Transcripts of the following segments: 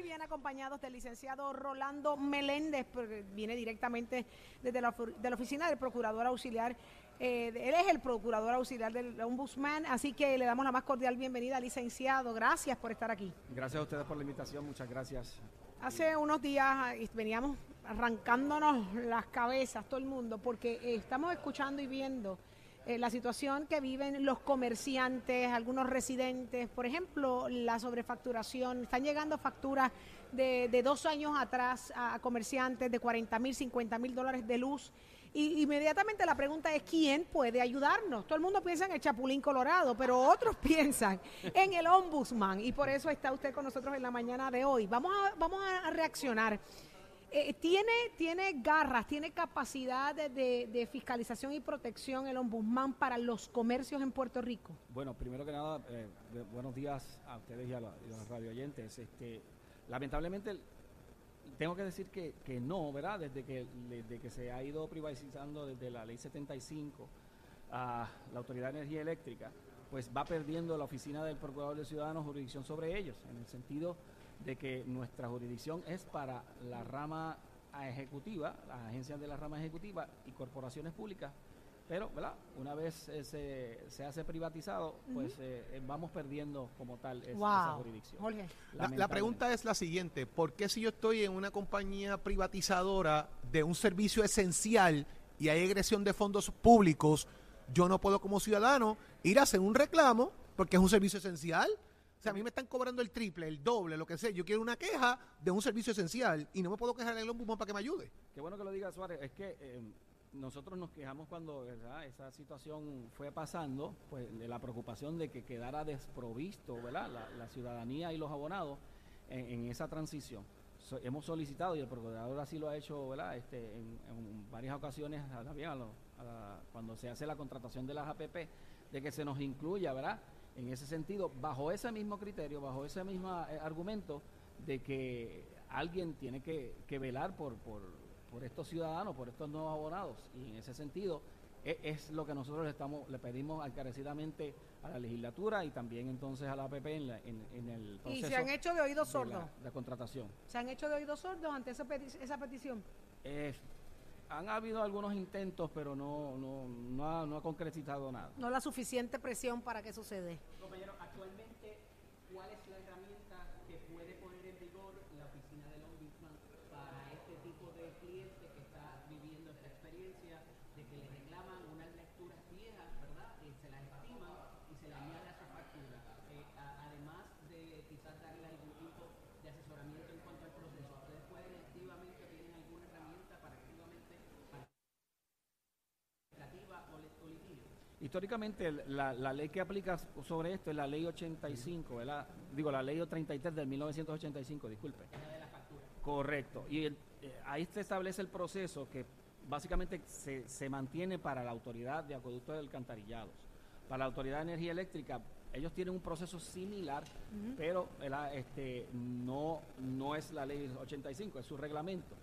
Muy bien acompañados del licenciado Rolando Meléndez, viene directamente desde la, de la oficina del procurador auxiliar. eh, él es el procurador auxiliar del ombudsman, así que le damos la más cordial bienvenida, licenciado. Gracias por estar aquí. Gracias a ustedes por la invitación, muchas gracias. Hace unos días eh, veníamos arrancándonos las cabezas, todo el mundo, porque eh, estamos escuchando y viendo eh, la situación que viven los comerciantes, algunos residentes. Por ejemplo, la sobrefacturación. Están llegando facturas de, dos años atrás a, comerciantes de 40 mil, 50 mil dólares de luz. Y inmediatamente la pregunta es, ¿quién puede ayudarnos? Todo el mundo piensa en el Chapulín Colorado, pero otros piensan en el Ombudsman. Y por eso está usted con nosotros en la mañana de hoy. Vamos vamos a reaccionar. Eh, ¿tiene, ¿Tiene garras, tiene capacidad de, de- fiscalización y protección el Ombudsman para los comercios en Puerto Rico? Bueno, primero que nada, eh, buenos días a ustedes y a, la- y a los. Este, lamentablemente, tengo que decir que, que no, ¿verdad? Desde que, desde que se ha ido privatizando desde la ley 75 a la Autoridad de Energía Eléctrica, pues va perdiendo la oficina del Procurador de Ciudadanos jurisdicción sobre ellos, en el sentido de que nuestra jurisdicción es para la rama ejecutiva, las agencias de la rama ejecutiva y corporaciones públicas, pero ¿verdad? una vez eh, se, se hace privatizado, pues eh, eh, vamos perdiendo como tal es- esa jurisdicción. Jorge. La, la pregunta es la siguiente, ¿por qué si yo estoy en una compañía privatizadora de un servicio esencial y hay agresión de fondos públicos, yo no puedo como ciudadano ir a hacer un reclamo porque es un servicio esencial? O sea, a mí me están cobrando el triple, el doble, lo que sea. Yo quiero una queja de un servicio esencial y no me puedo quejar en el ombudsman para que me ayude. Qué bueno que lo diga Suárez, es que eh, nosotros nos quejamos cuando esa situación fue pasando, pues de la preocupación de que quedara desprovisto ¿verdad? La, ciudadanía y los abonados en, esa transición. So- hemos solicitado, y el procurador así lo ha hecho ¿verdad? Este, en, varias ocasiones, también a lo- a la- cuando se hace la contratación de las APP, de que se nos incluya, ¿verdad? En ese sentido, bajo ese mismo criterio, bajo ese mismo eh, argumento de que alguien tiene que, que velar por, por, por estos ciudadanos, por estos nuevos abonados. Y en ese sentido, e- es, lo que nosotros le, estamos, le pedimos encarecidamente a la legislatura y también entonces a la APP en, la- en, en el Y proceso se han hecho de oídos de sordos. la contratación. Se han hecho de oídos sordos ante esa, peti- esa petición. Eh, han habido algunos intentos, pero no, no, no, ha, no ha concretizado nada. No la suficiente presión para que suceda. Compañero, actualmente, ¿cuál es la herramienta que puede poner en vigor la oficina del Ombudsman para este tipo de cliente que está viviendo esta experiencia de que le reclaman unas lecturas viejas, ¿verdad? Y se las estiman y se le añade a su factura. Eh, a- además de quizás darle algún tipo de asesoramiento en cuanto al proceso, ¿ustedes pueden activamente, tienen alguna herramienta para activamente administrativa o, li- o litigio? Históricamente, la, la ley que aplica sobre esto es la ley 85, ¿verdad? Digo, la ley 33 del 1985, disculpe. Correcto. Y el- eh, ahí se establece el proceso que básicamente se, se mantiene para la autoridad de acueductos y alcantarillados. Para la autoridad de energía eléctrica, ellos tienen un proceso similar, pero ¿verdad? este, no, no es la ley 85, es su reglamento.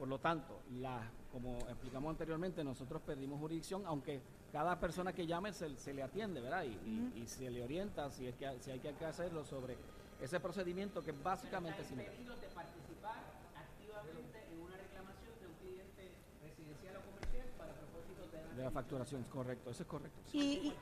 Por lo tanto, la, como explicamos anteriormente, nosotros perdimos jurisdicción, aunque cada persona que llame se, se le atiende, ¿verdad? Y, y- y se le orienta si, es que, si hay que hacerlo sobre ese procedimiento que es básicamente similar. de participar activamente en una reclamación de un cliente residencial o comercial para propósitos de De la facturación, correcto, eso es correcto. Y, y-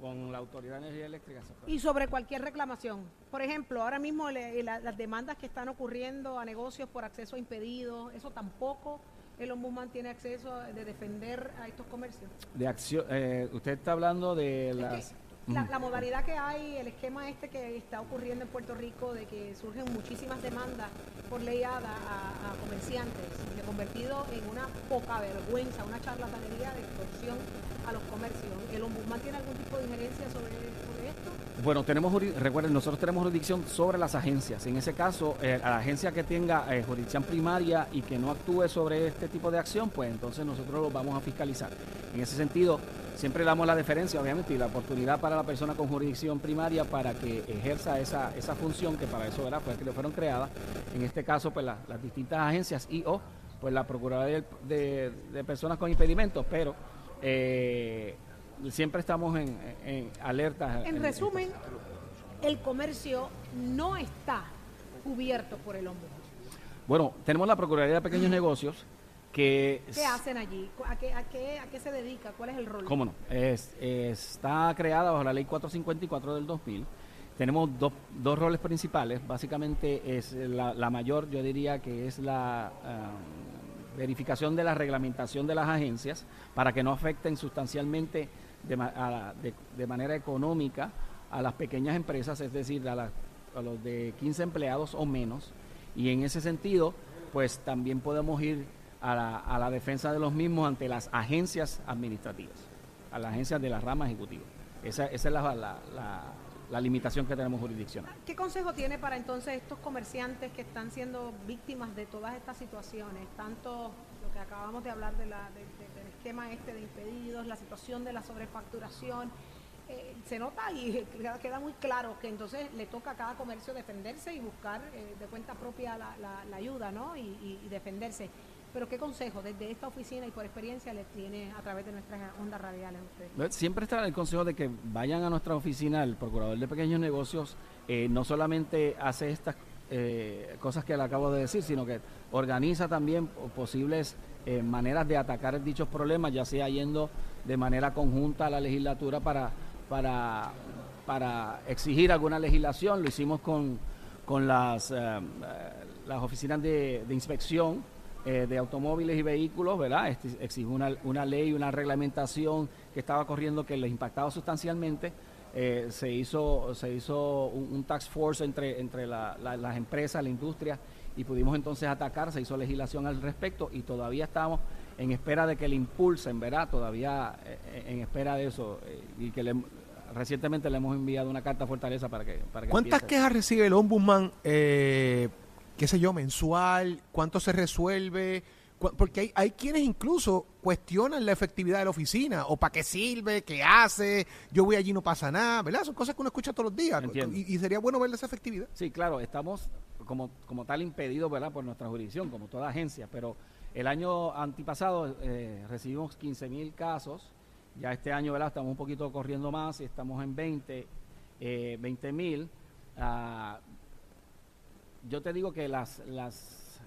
Con la Autoridad de Energía Eléctrica. y sobre cualquier reclamación. Por ejemplo, ahora mismo le- la- las demandas que están ocurriendo a negocios por acceso impedido, eso tampoco el ombudsman tiene acceso de defender a estos comercios. De acción, eh, usted está hablando de Es que las... la, la modalidad que hay, el esquema este que está ocurriendo en Puerto Rico de que surgen muchísimas demandas por ley ADA a, a comerciantes, se ha convertido en una poca vergüenza, una charlatanería de extorsión a los comercios. ¿El ombudsman tiene algún tipo de injerencia sobre, sobre esto? Bueno, tenemos recuerden, nosotros tenemos jurisdicción sobre las agencias. En ese caso, eh, a la agencia que tenga eh, jurisdicción primaria y que no actúe sobre este tipo de acción, pues entonces nosotros lo vamos a fiscalizar. En ese sentido, siempre damos la deferencia, obviamente, y la oportunidad para la persona con jurisdicción primaria para que ejerza esa, esa función que para eso ¿verdad? Fue que le fueron creadas. En este caso, pues la- las distintas agencias y o pues la Procuraduría de, de Personas con Impedimentos, pero eh, siempre estamos en, en alerta. En resumen, el comercio no está cubierto por el ombudsman. Bueno, tenemos la Procuraduría de Pequeños Negocios que... ¿Qué hacen allí? ¿A qué, a qué, a qué se dedica? ¿Cuál es el rol? ¿Cómo no? Es- está creada bajo la ley 454 del 2000. Tenemos dos, dos roles principales. Básicamente es la, la mayor, yo diría que es la ah, verificación de la reglamentación de las agencias para que no afecten sustancialmente de, a de- de manera económica a las pequeñas empresas, es decir, a, la- a los de 15 empleados o menos. Y en ese sentido, pues también podemos ir a la, a la defensa de los mismos ante las agencias administrativas, a las agencias de la rama ejecutiva. Esa, esa es la, la- limitación que tenemos jurisdiccional. ¿Qué consejo tiene para entonces estos comerciantes que están siendo víctimas de todas estas situaciones? Tanto lo que acabamos de hablar de la- de- de- del esquema este de impedidos, la situación de la sobrefacturación. eh, se nota y queda, muy claro que entonces le toca a cada comercio defenderse y buscar eh, de cuenta propia la, la- la ayuda ¿no? y defenderse. Pero ¿qué consejo desde esta oficina y por experiencia les tiene a través de nuestras ondas radiales a ustedes? Siempre está el consejo de que vayan a nuestra oficina, el Procurador de Pequeños Negocios eh, no solamente hace estas eh, cosas que le acabo de decir, sino que organiza también posibles eh, maneras de atacar dichos problemas, ya sea yendo de manera conjunta a la legislatura para, para, para exigir alguna legislación. Lo hicimos con, con las, las oficinas de inspección eh, de automóviles y vehículos, ¿verdad? Este, exigió una, una ley, una reglamentación que estaba corriendo que les impactaba sustancialmente. Eh, se hizo, se hizo un, un task force entre, entre la- la- las empresas, la industria, y pudimos entonces atacar, se hizo legislación al respecto y todavía estamos en espera de que le impulsen, ¿verdad? Todavía eh, en espera de eso y que le, recientemente le hemos enviado una carta a Fortaleza para que... Para que ¿Cuántas empiece. quejas recibe el ombudsman, eh, qué sé yo, mensual? ¿Cuánto se resuelve? Porque hay, hay quienes incluso cuestionan la efectividad de la oficina, o para qué sirve, qué hace, yo voy allí y no pasa nada, ¿verdad? Son cosas que uno escucha todos los días. Y, y sería bueno ver esa efectividad. Sí, claro, estamos como, como tal impedidos ¿verdad? por nuestra jurisdicción, como toda agencia, pero el año antipasado eh, recibimos 15 mil casos, ya este año ¿verdad? estamos un poquito corriendo más y estamos en 20 eh, 20 mil. Ah, yo te digo que las, las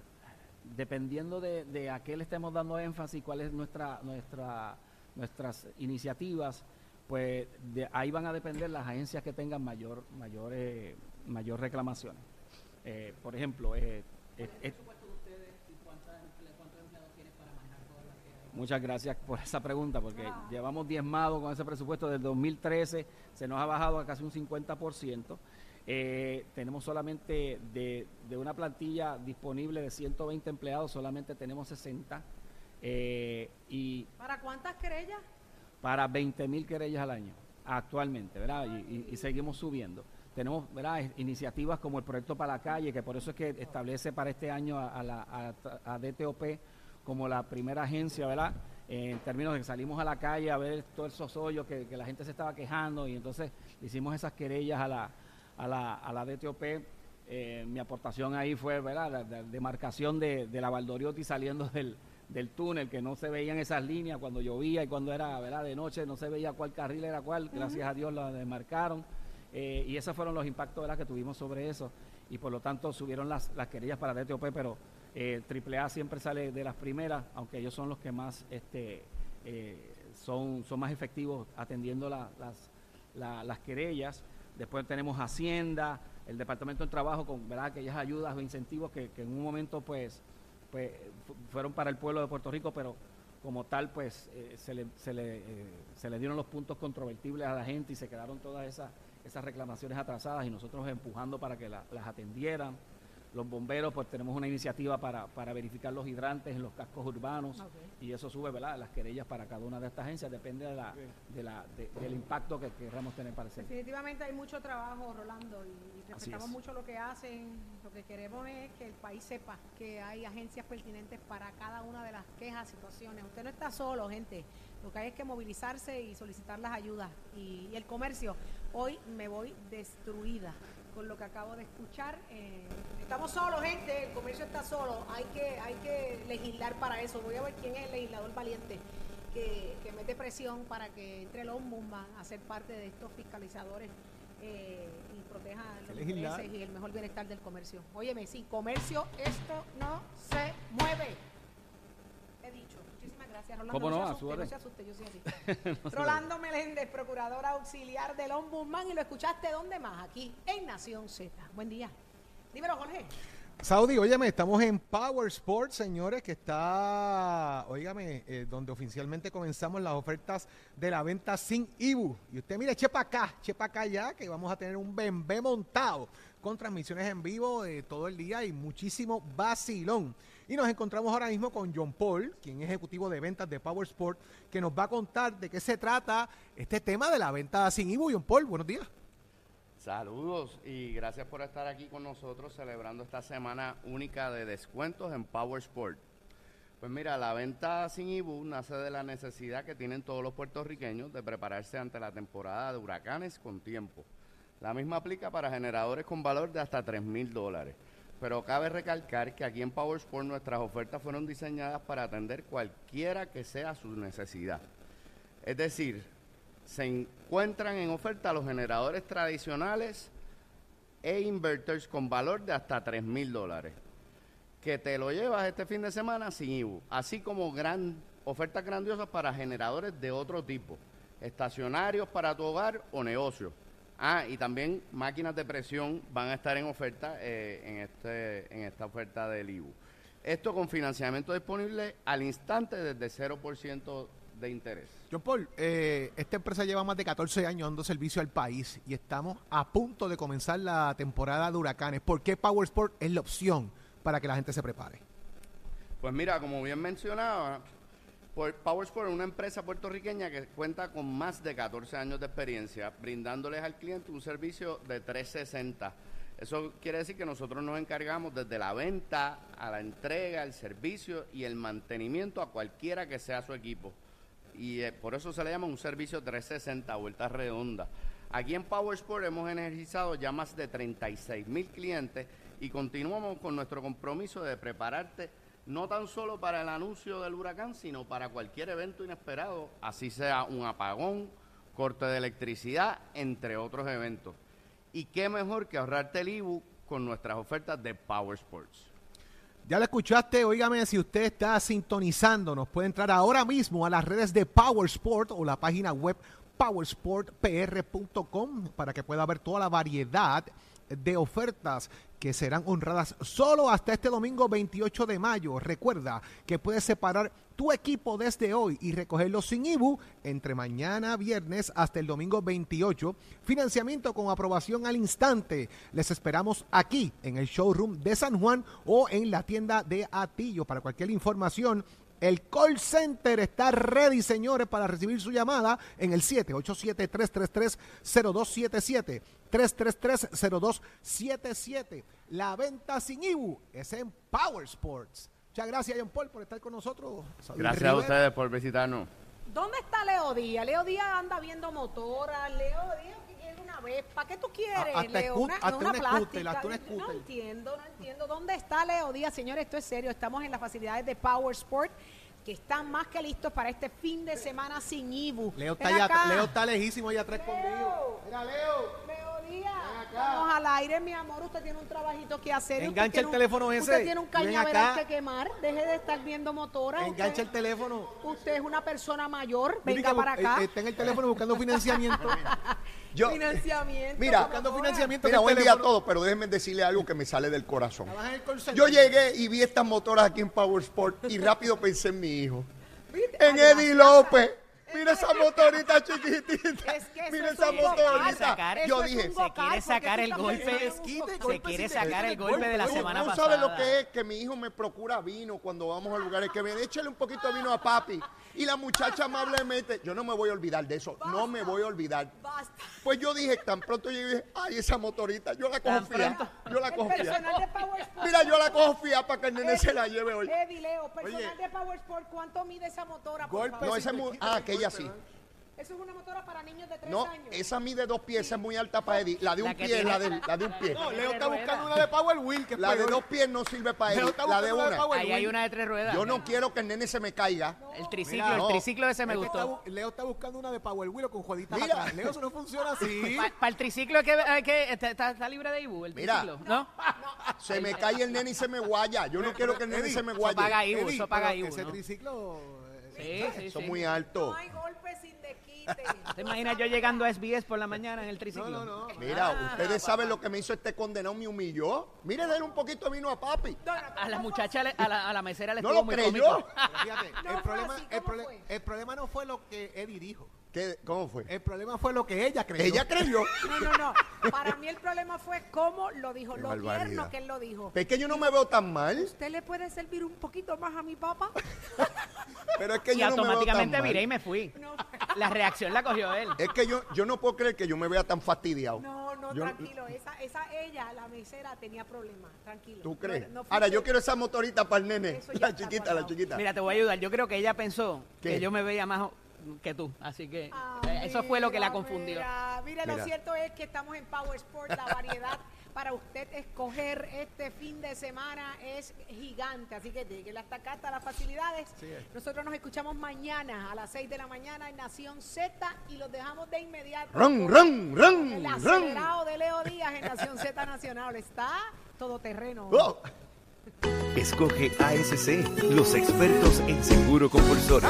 dependiendo de, de a qué le estemos dando énfasis, cuál es nuestra, nuestra, nuestras iniciativas, pues de ahí van a depender las agencias que tengan mayor, mayor, eh, mayor reclamaciones. Eh, por ejemplo, eh, eh, eh, Muchas gracias por esa pregunta, porque llevamos diezmado con ese presupuesto del 2013, se nos ha bajado a casi un 50%. Eh, tenemos solamente de, de una plantilla disponible de 120 empleados, solamente tenemos 60. eh, y ¿Para cuántas querellas? para 20 mil querellas al año actualmente, ¿verdad? Y, y- y seguimos subiendo. Tenemos, ¿verdad? Iniciativas como el proyecto para la calle, que por eso es que establece para este año a, a la a- a DTOP como la primera agencia, ¿verdad? En términos de que salimos a la calle a ver todos esos hoyos que, que la gente se estaba quejando y entonces hicimos esas querellas a la, a la, a la DTOP. Eh, mi aportación ahí fue, ¿verdad? La, la demarcación de, de la Valdoriotti saliendo del, del túnel, que no se veían esas líneas cuando llovía y cuando era, ¿verdad? De noche no se veía cuál carril era cuál, gracias a Dios la demarcaron. Eh, y esos fueron los impactos ¿verdad? que tuvimos sobre eso. Y por lo tanto subieron las, las querellas para DTOP, pero eh, AAA siempre sale de las primeras, aunque ellos son los que más este, eh, son, son más efectivos atendiendo la- las, la- las querellas. Después tenemos Hacienda, el Departamento del Trabajo con ¿verdad? aquellas ayudas o incentivos que, en un momento pues, pues fu- fueron para el pueblo de Puerto Rico, pero como tal pues eh, se, le, se, le, eh, se le dieron los puntos controvertibles a la gente y se quedaron todas esas, esas reclamaciones atrasadas y nosotros empujando para que la- las atendieran. Los bomberos, pues tenemos una iniciativa para, para verificar los hidrantes en los cascos urbanos y eso sube, ¿verdad? Las querellas para cada una de estas agencias, depende de la, de la, de- del impacto que queramos tener para el centro. Definitivamente hay mucho trabajo, Rolando, y, respetamos es. mucho lo que hacen. Lo que queremos es que el país sepa que hay agencias pertinentes para cada una de las quejas, situaciones. Usted no está solo, gente. Lo que hay es que movilizarse y solicitar las ayudas. Y, y el comercio, hoy me voy destruida con lo que acabo de escuchar. Eh, estamos solos, gente. El comercio está solo. Hay que, hay que legislar para eso. Voy a ver quién es el legislador valiente que, que mete presión para que entre el ombudsman a ser parte de estos fiscalizadores eh, y proteja los intereses y el mejor bienestar del comercio. Óyeme, sin comercio esto no se mueve. He dicho. Muchísimas gracias, Rolando. ¿Cómo no? se A su asuste, no se asuste, yo soy así. Rolando Meléndez, procuradora auxiliar del Ombudsman, y lo escuchaste ¿dónde más? Aquí, en Nación Z. Buen día. Dímelo, Jorge. Saudi, óyeme, estamos en Power Sports, señores, que está, óigame, eh, donde oficialmente comenzamos las ofertas de la venta sin IBU. Y usted mire, eche para acá, eche para acá ya, que vamos a tener un bembé montado con transmisiones en vivo de todo el día y muchísimo vacilón. Y nos encontramos ahora mismo con John Paul, quien es ejecutivo de ventas de Power Sport, que nos va a contar de qué se trata este tema de la venta sin IBU. John Paul, buenos días. Saludos y gracias por estar aquí con nosotros celebrando esta semana única de descuentos en Power Sport. Pues mira, la venta sin IBU nace de la necesidad que tienen todos los puertorriqueños de prepararse ante la temporada de huracanes con tiempo. La misma aplica para generadores con valor de hasta 3 mil dólares. Pero cabe recalcar que aquí en Power Sport nuestras ofertas fueron diseñadas para atender cualquiera que sea su necesidad. Es decir, se encuentran en oferta los generadores tradicionales e inverters con valor de hasta 3 mil dólares, que te lo llevas este fin de semana sin IBU, así como gran, ofertas grandiosas para generadores de otro tipo, estacionarios para tu hogar o negocio. Ah, y también máquinas de presión van a estar en oferta eh, en, este, en esta oferta del IBU. Esto con financiamiento disponible al instante desde 0% de interés. John Paul, eh, esta empresa lleva más de 14 años dando servicio al país y estamos a punto de comenzar la temporada de huracanes. ¿Por qué Power Sport es la opción para que la gente se prepare? Pues mira, como bien mencionaba, PowerSport es una empresa puertorriqueña que cuenta con más de 14 años de experiencia, brindándoles al cliente un servicio de 360. Eso quiere decir que nosotros nos encargamos desde la venta a la entrega, el servicio y el mantenimiento a cualquiera que sea su equipo. Y eh, por eso se le llama un servicio 360, vuelta redonda. Aquí en PowerSport hemos energizado ya más de 36 mil clientes y continuamos con nuestro compromiso de prepararte no tan solo para el anuncio del huracán, sino para cualquier evento inesperado, así sea un apagón, corte de electricidad, entre otros eventos. Y qué mejor que ahorrarte el IBU con nuestras ofertas de Power Sports. Ya lo escuchaste, óigame, si usted está sintonizando, nos puede entrar ahora mismo a las redes de Power Sport o la página web powersportpr.com para que pueda ver toda la variedad de ofertas que serán honradas solo hasta este domingo 28 de mayo. Recuerda que puedes separar tu equipo desde hoy y recogerlo sin IBU entre mañana viernes hasta el domingo 28. Financiamiento con aprobación al instante. Les esperamos aquí en el showroom de San Juan o en la tienda de Atillo. Para cualquier información, el call center está ready, señores, para recibir su llamada en el 787-333-0277. 333-0277. La venta sin IBU es en Power Sports. Muchas gracias, John Paul, por estar con nosotros. Gracias a ustedes por visitarnos. ¿Dónde está Leo Díaz? Leo Díaz anda viendo motoras. Leo Díaz Vespa. ¿Qué tú quieres, A- hasta Leo? scoot- Una, hasta no, un una scooter, plástica. hasta un No entiendo, no entiendo. ¿Dónde está Leo Díaz? Señores, esto es serio. Estamos en las facilidades de Power Sport que están más que listos para este fin de semana sin IBU. Leo está, allá-. Leo está lejísimo allá atrás Leo. escondido. Mira, Leo. Leo Díaz. Vamos al aire, mi amor. Usted tiene un trabajito que hacer. Engancha el un- teléfono ese. Usted tiene un cañaveral acá. que quemar. Deje de estar viendo motoras. Engancha Usted- el teléfono. Usted es una persona mayor. Venga para acá. eh, Está en el teléfono buscando financiamiento. Yo, Financiamiento. Mira, buscando financiamiento. mira, buen día a todos, pero déjenme decirle algo que me sale del corazón. Yo llegué y vi estas motoras aquí en Power Sport y rápido pensé en mi hijo. ¿Viste? En Eddie. López. Mira esa motorita chiquitita. Es que Mira es esa motorita. Yo dije, Se quiere sacar tú el golpe. Se quiere sacar el golpe de la semana ¿Tú pasada. sabes lo que es? Que mi hijo me procura vino cuando vamos a lugares que viene. Échale un poquito de vino a papi. Y la muchacha amablemente, yo no me voy a olvidar de eso. No me voy a olvidar. Pues yo dije, tan pronto yo dije, ay, esa motorita, yo la cojo pronto. Yo la cojo fía. personal de Power Sport. Mira, yo la cojo fía para que el nene se la lleve hoy. Personal de Power Sport, ¿cuánto mide esa motora? Golpe? No, esa es muy... Ah, aquella sí. Eso es una motora para niños de 3 No, años. esa mide dos pies, esa es muy alta para Eddie. La de un La que pie tiene- la de, la de un pie. No, Leo está buscando una de Power Wheel que es La de peor. dos pies no sirve para Leo Eddie. está La de buscando una. Power Ahí Wheel. hay una de tres ruedas. Yo no quiero que el nene se me caiga. El triciclo, Mira, el no. triciclo ese me Es que está gustó. bu- Leo está buscando una de Power Wheel con jueguitas Mira. atrás. Leo, eso no funciona así. Para el triciclo es que, hay que está, está- está libre de Ibu, el Mira. triciclo, ¿no? Se me cae el nene y se me guaya. Yo no quiero que el nene se me Eso guaye. paga Ibu, Eddie, eso paga pero Ibu, Ese ¿no? triciclo... Sí, sí, Son sí. muy altos. No hay golpe sin desquite. ¿Te imaginas yo llegando a SBS por la mañana en el triciclo? No, no, no. Mira, Ah, ustedes saben lo que me hizo este condenado, me humilló. Mire, denle un poquito de vino a papi. No, no, A la ¿cómo muchacha, le- a la, a la mesera le No estuvo lo muy creyó. fíjate, No el, problema, así, el, el problema no fue lo que Eddie dijo. ¿Qué- ¿Cómo fue? El problema fue lo que ella creyó. Ella creyó. No, no, no. Para mí el problema fue cómo lo dijo, Qué lo barbaridad. tierno que él lo dijo. Es que yo no me veo tan mal, ¿Usted le puede servir un poquito más a mi papá? pero es que Y yo no me veo tan automáticamente mal. viré y me fui. No, La reacción la cogió él. Es que yo, yo no puedo creer que yo me vea tan fastidiado. no, no, Yo- tranquilo. Esa, esa ella, la mesera, tenía problemas. Tranquilo. ¿Tú crees? No- no fue Ahora, yo quiero esa motorita para el nene. Eso ya La está chiquita, la guardado. chiquita. Mira, te voy a ayudar. Yo creo que ella pensó ¿Qué? que yo me veía más que tú. Así que Ah, eh, eso fue lo que la confundió. Mira, mira, lo Mira. cierto es que estamos en Power Sport. La variedad para usted escoger este fin de semana es gigante. Así que llegue hasta acá, hasta las facilidades. Nosotros nos escuchamos mañana a las 6 de la mañana en Nación Z y los dejamos de inmediato. Ron, ron, ron, El ron. acelerado de Leo Díaz en Nación Z Nacional. Está todoterreno. Oh. Escoge ASC, los expertos en seguro compulsorio.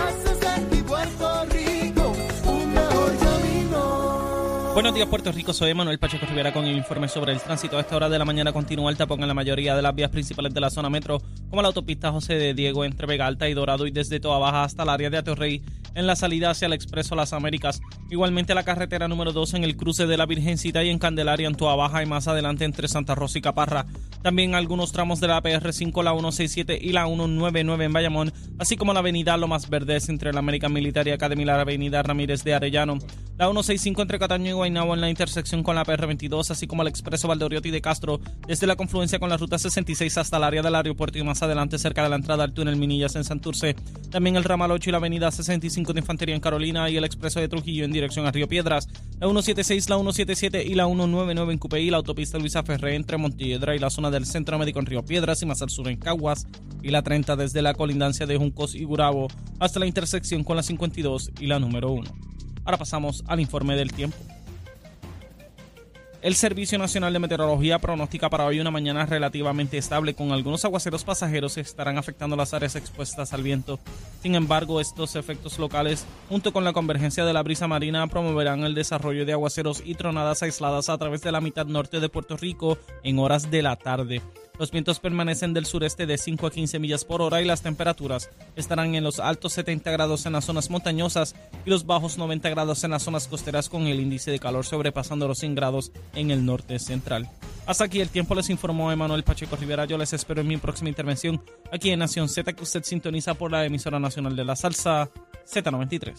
Buenos días Puerto Rico, soy Manuel Pacheco Rivera con el informe sobre el tránsito. A esta hora de la mañana continúa el tapón en la mayoría de las vías principales de la zona metro, como la autopista José de Diego entre Vega Alta y Dorado y desde Toa Baja hasta el área de Atorrey en la salida hacia el Expreso Las Américas. Igualmente la carretera número 2 en el cruce de la Virgencita y en Candelaria en Toa Baja y más adelante entre Santa Rosa y Caparra. También algunos tramos de la PR5, la 167 y la 199 en Bayamón, así como la avenida Lomas Verdes entre la American Military Academy y la avenida Ramírez de Arellano. La 165 entre Cataño y Guaynabo en la intersección con la PR22, así como el expreso Valdoriotti de Castro desde la confluencia con la ruta 66 hasta el área del aeropuerto y más adelante cerca de la entrada al túnel Minillas en Santurce. También el ramal 8 y la avenida 65 de Infantería en Carolina y el expreso de Trujillo en dirección a Río Piedras. La 176, la 177 y la 199 en Cupey, la autopista Luisa Ferré entre Montiedra y la zona del Centro Médico en Río Piedras y más al sur en Caguas y la 30 desde la colindancia de Juncos y Gurabo hasta la intersección con la 52 y la número 1. Ahora pasamos al informe del tiempo. El Servicio Nacional de Meteorología pronostica para hoy una mañana relativamente estable, con algunos aguaceros pasajeros que estarán afectando las áreas expuestas al viento. Sin embargo, estos efectos locales, junto con la convergencia de la brisa marina, promoverán el desarrollo de aguaceros y tronadas aisladas a través de la mitad norte de Puerto Rico en horas de la tarde. Los vientos permanecen del sureste de 5 a 15 millas por hora y las temperaturas estarán en los altos 70 grados en las zonas montañosas y los bajos 90 grados en las zonas costeras con el índice de calor sobrepasando los 100 grados en el norte central. Hasta aquí el tiempo les informó Emanuel Pacheco Rivera. Yo les espero en mi próxima intervención aquí en Nación Z que usted sintoniza por la emisora nacional de la salsa Z93.